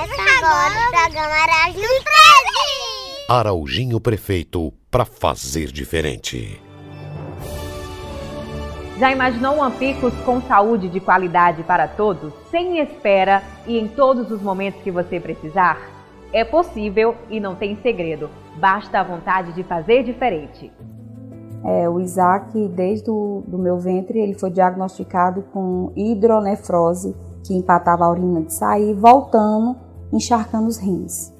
Começa agora o programa Araújo 13! Araujinho Prefeito para fazer diferente. Já imaginou um Ampicos com saúde de qualidade para todos, sem espera e em todos os momentos que você precisar? É possível e não tem segredo. Basta a vontade de fazer diferente. É, o Isaac, desde o do meu ventre, ele foi diagnosticado com hidronefrose, que empatava a urina de sair, voltando, encharcando os rins.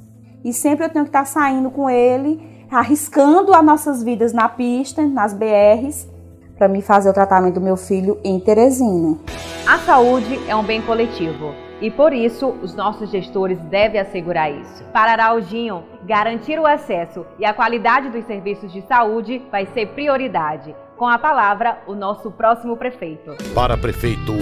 E sempre eu tenho que estar saindo com ele, arriscando as nossas vidas na pista, nas BRs, para me fazer o tratamento do meu filho em Teresina. A saúde é um bem coletivo e por isso os nossos gestores devem assegurar isso. Para Araujinho, garantir o acesso e a qualidade dos serviços de saúde vai ser prioridade. Com a palavra, o nosso próximo prefeito. Para prefeito,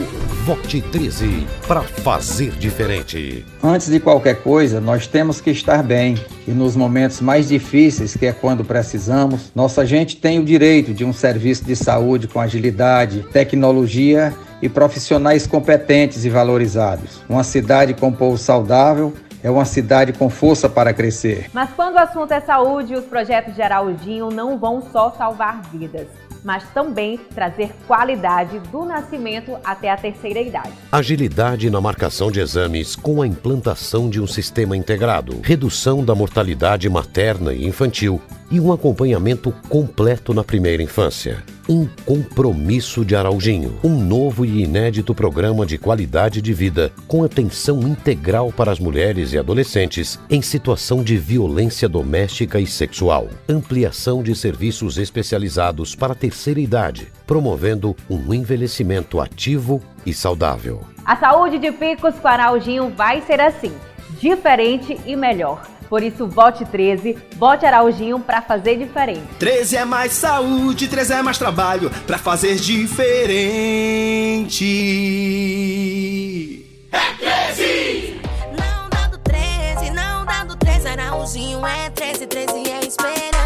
vote 13 para fazer diferente. Antes de qualquer coisa, nós temos que estar bem. E nos momentos mais difíceis, que é quando precisamos, nossa gente tem o direito de um serviço de saúde com agilidade, tecnologia e profissionais competentes e valorizados. Uma cidade com povo saudável é uma cidade com força para crescer. Mas quando o assunto é saúde, os projetos de Araujinho não vão só salvar vidas mas também trazer qualidade do nascimento até a terceira idade. Agilidade na marcação de exames com a implantação de um sistema integrado, redução da mortalidade materna e infantil e um acompanhamento completo na primeira infância. Um compromisso de Araujinho, um novo e inédito programa de qualidade de vida com atenção integral para as mulheres e adolescentes em situação de violência doméstica e sexual. Ampliação de serviços especializados para a terceira idade, promovendo um envelhecimento ativo e saudável. A saúde de Picos com Araujinho vai ser assim, diferente e melhor por isso, vote 13, vote Araujinho para fazer diferente. 13 é mais saúde, 13 é mais trabalho para fazer diferente. É 13! Não dando 13, não dando 13, Araujinho é 13, 13 é esperança.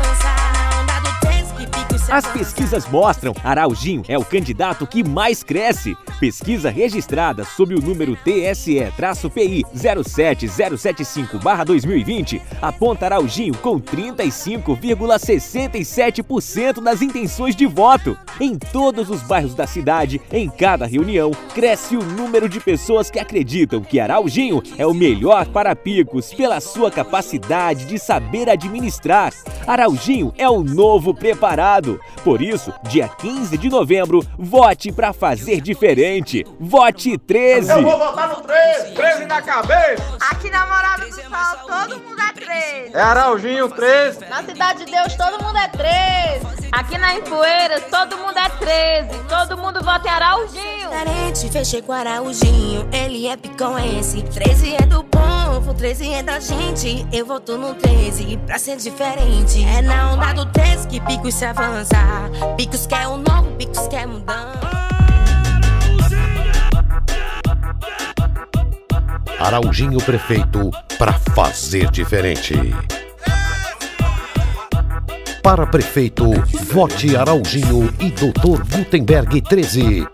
As pesquisas mostram Araujinho é o candidato que mais cresce. Pesquisa registrada sob o número TSE-PI 07075-2020 aponta Araujinho com 35,67% das intenções de voto. Em todos os bairros da cidade, em cada reunião, cresce o número de pessoas que acreditam que Araujinho é o melhor para Picos pela sua capacidade de saber administrar. Araujinho é o novo preparado. Por isso, dia 15 de novembro, vote para fazer diferente. Vote 13. Eu vou votar no 13. 13 na cabeça. Aqui na Morada do Sol, todo mundo é 13. É Araujinho 13. Na Cidade de Deus, todo mundo é 13. Aqui na Empoeiras, todo mundo é 13. Todo mundo vota em Araujinho. Diferente, fechei com Araujinho. Ele é picão é esse. 13 é do povo, 13 é da gente. Eu voto no 13 pra ser diferente. É na onda do 13 que Picos se avança. Picos quer o novo, Araujinho Prefeito para fazer diferente. Para prefeito, vote Araujinho e Dr. Gutenberg 13.